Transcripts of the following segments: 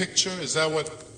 picture? Is that what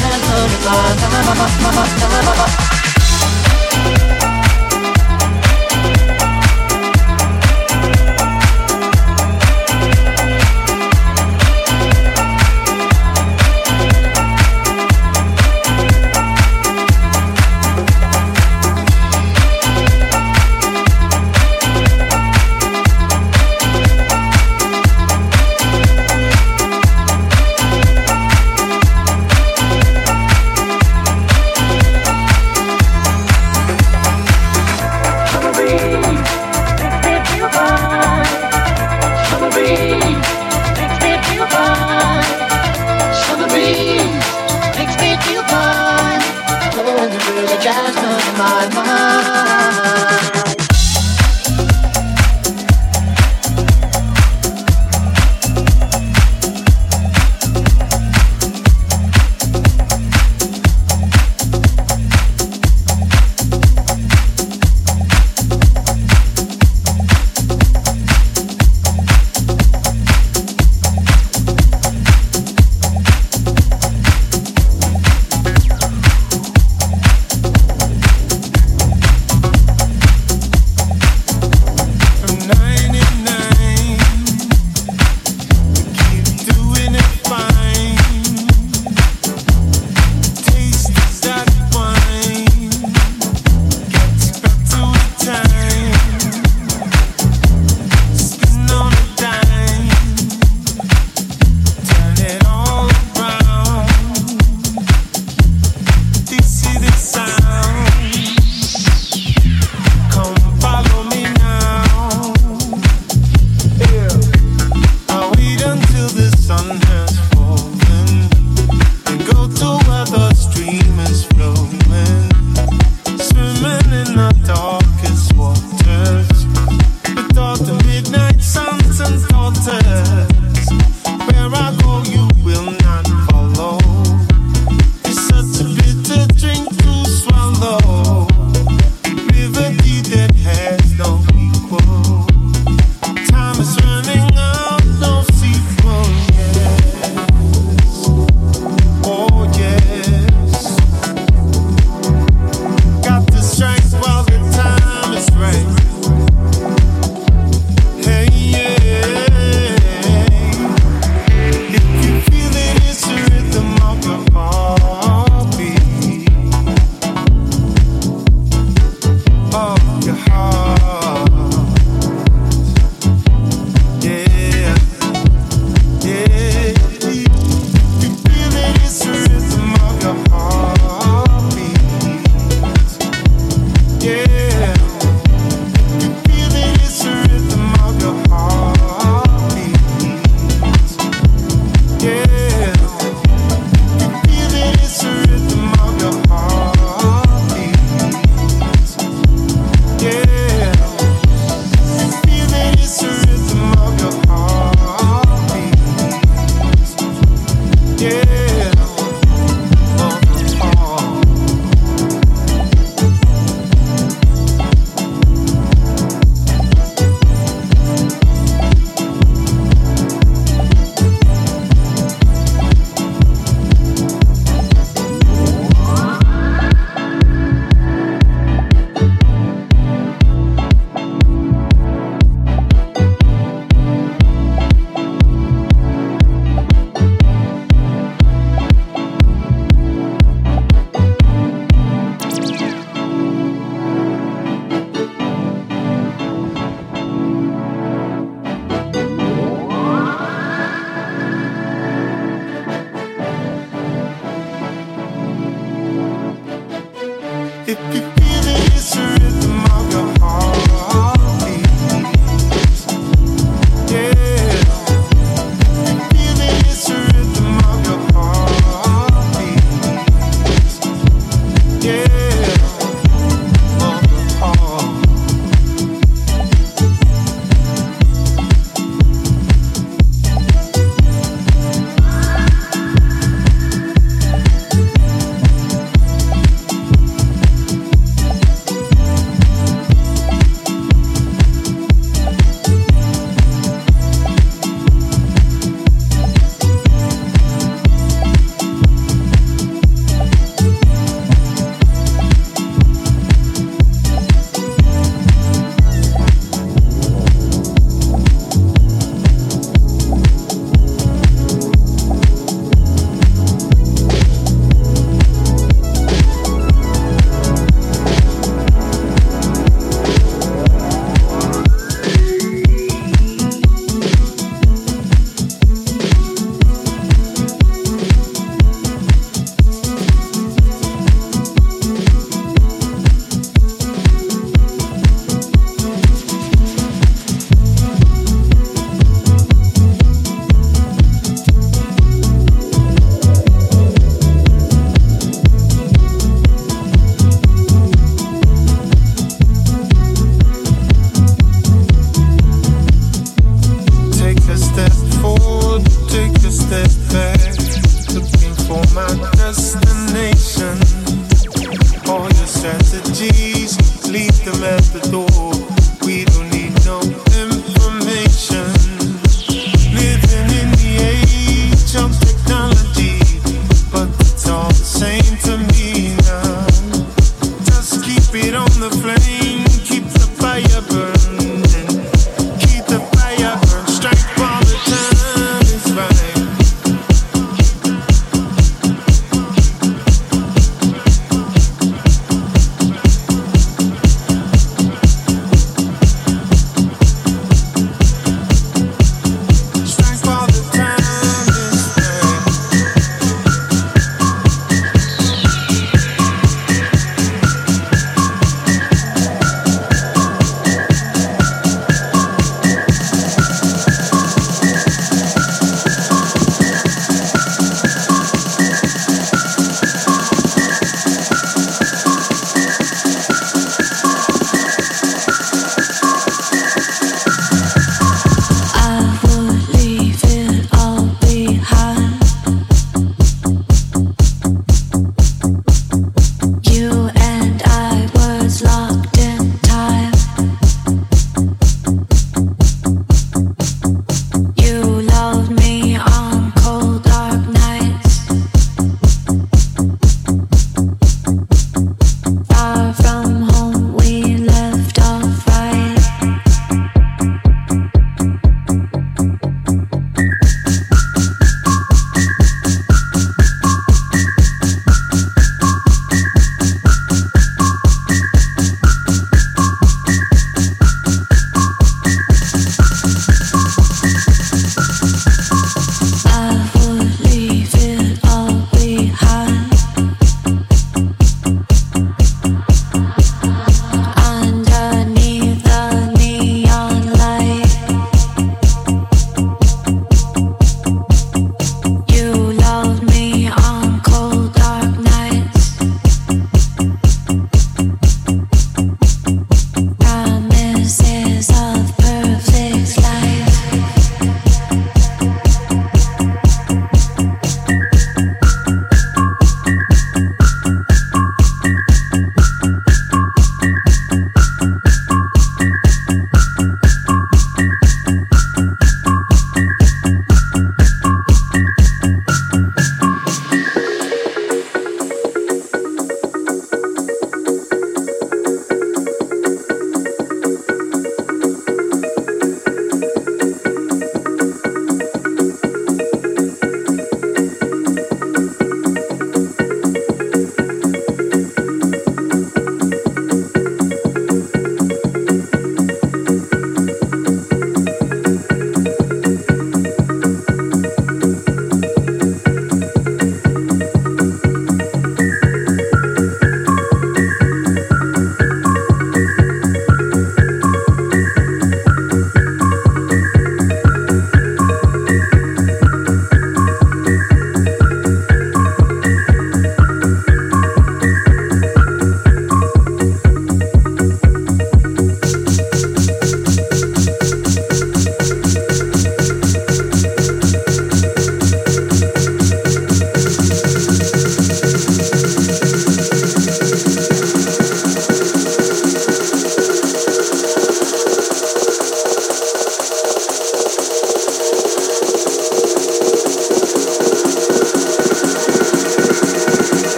dance on the floor.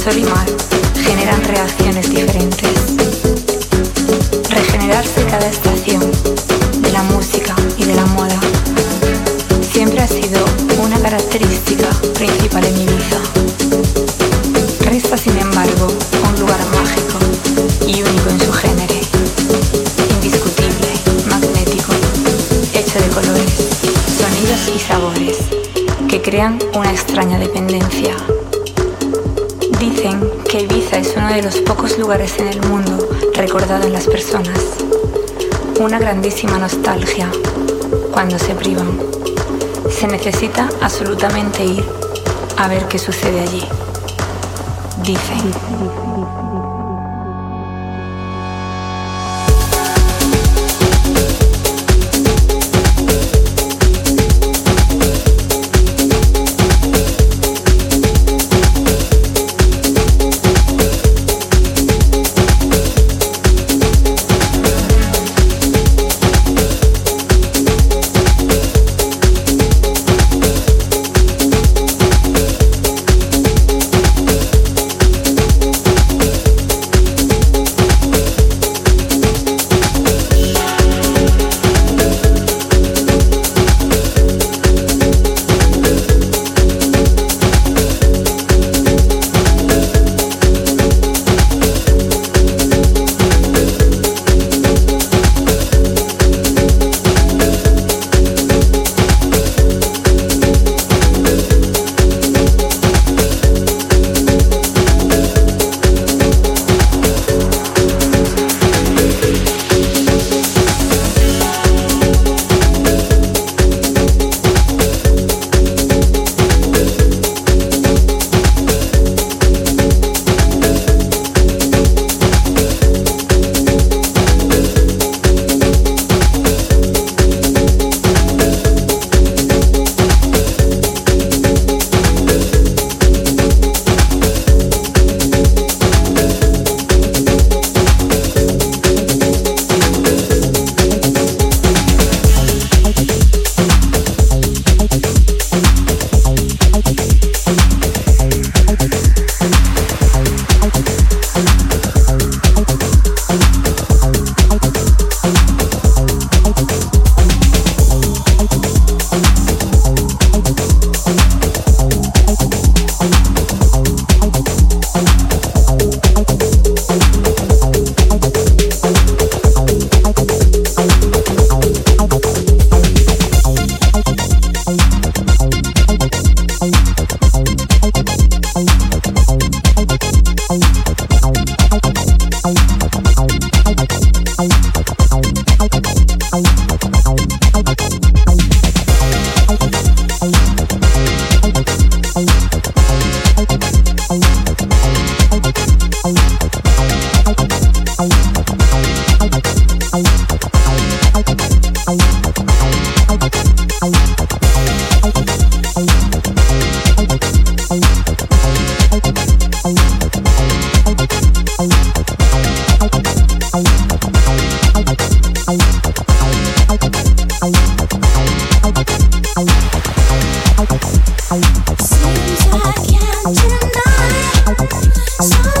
sol y mar generan reacciones diferentes. Regenerarse cada estación de la música y de la moda siempre ha sido una característica principal en Ibiza. Resta, sin embargo, un lugar mágico y único en su género, indiscutible, magnético, hecho de colores, sonidos y sabores que crean una extraña dependencia. Dicen que Ibiza es uno de los pocos lugares en el mundo recordado en las personas. Una grandísima nostalgia cuando se privan. Se necesita absolutamente ir a ver qué sucede allí. Dicen. Música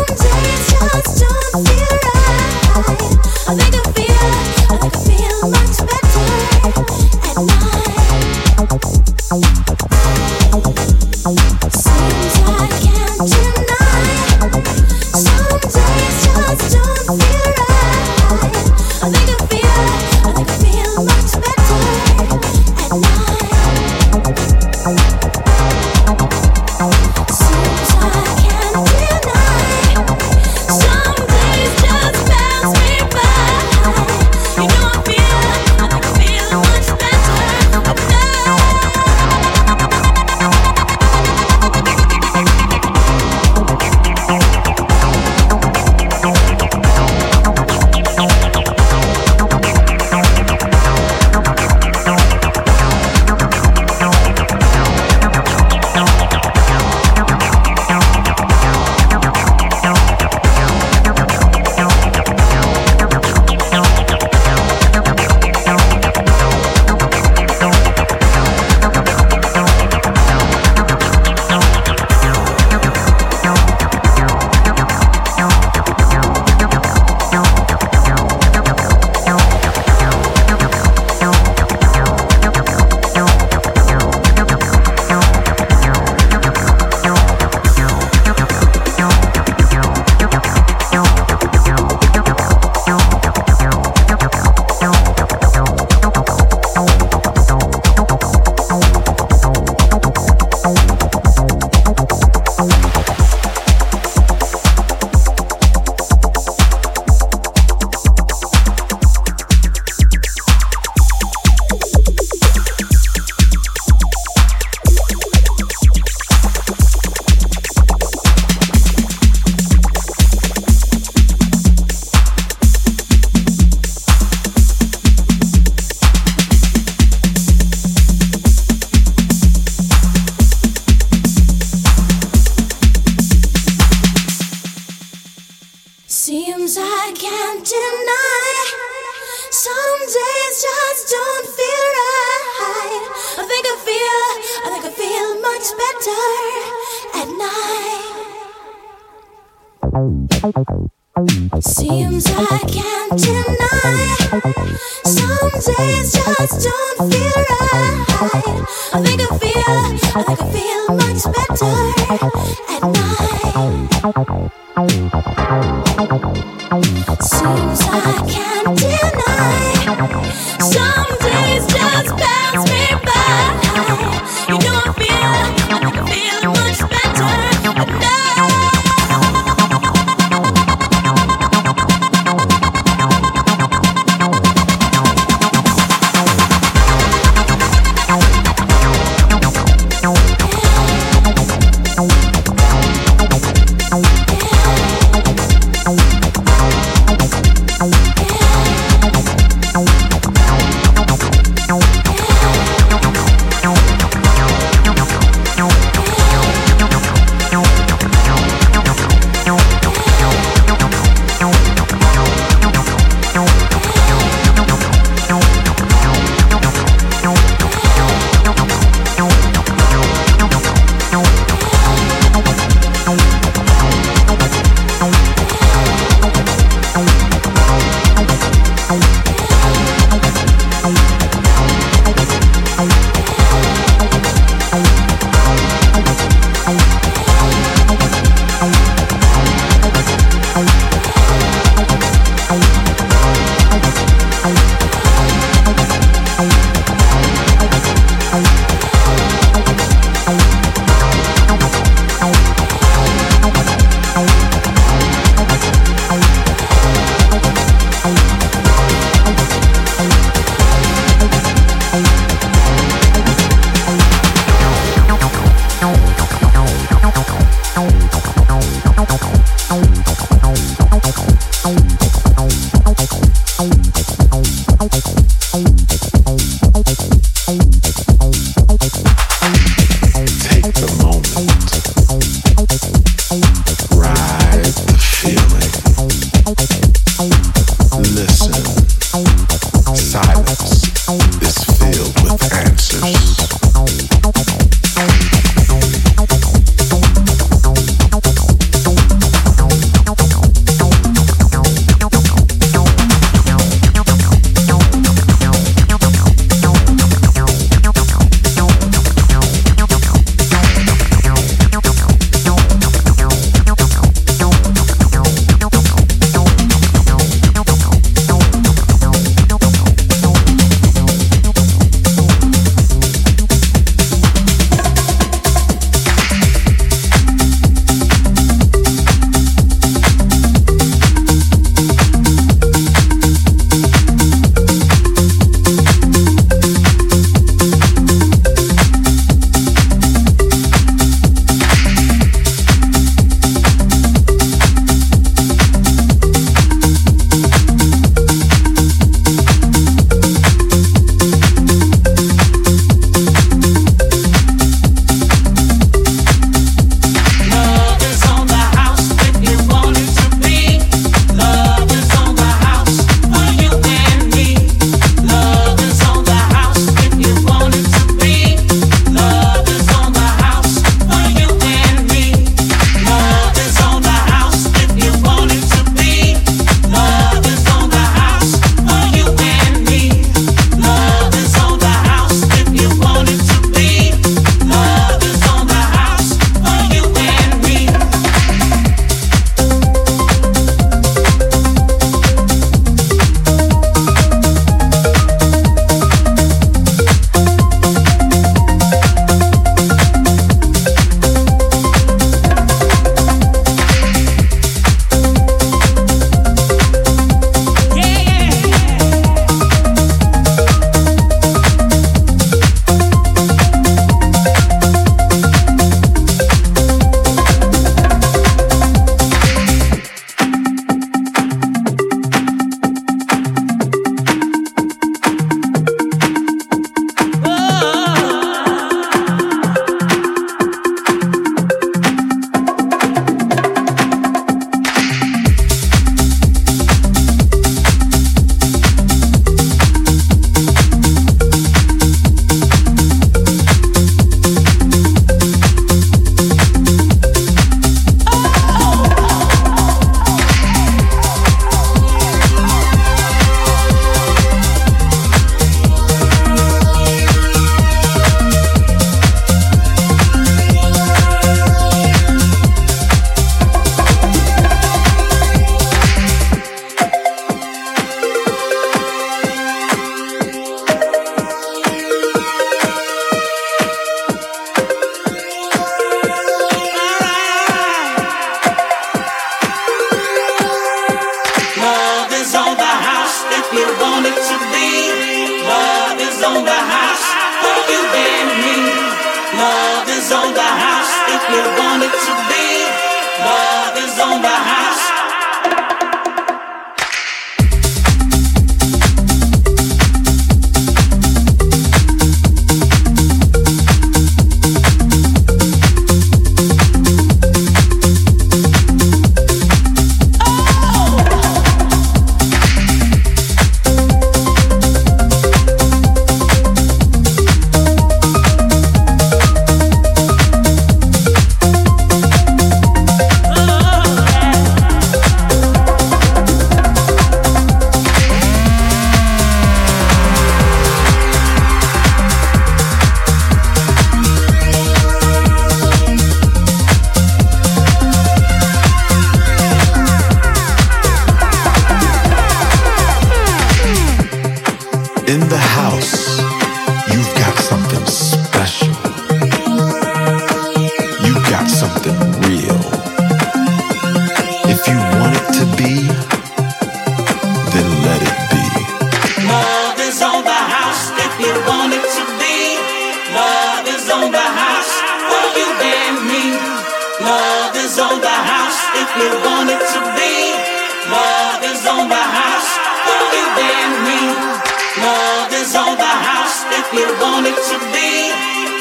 to be.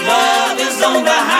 Love is on the high.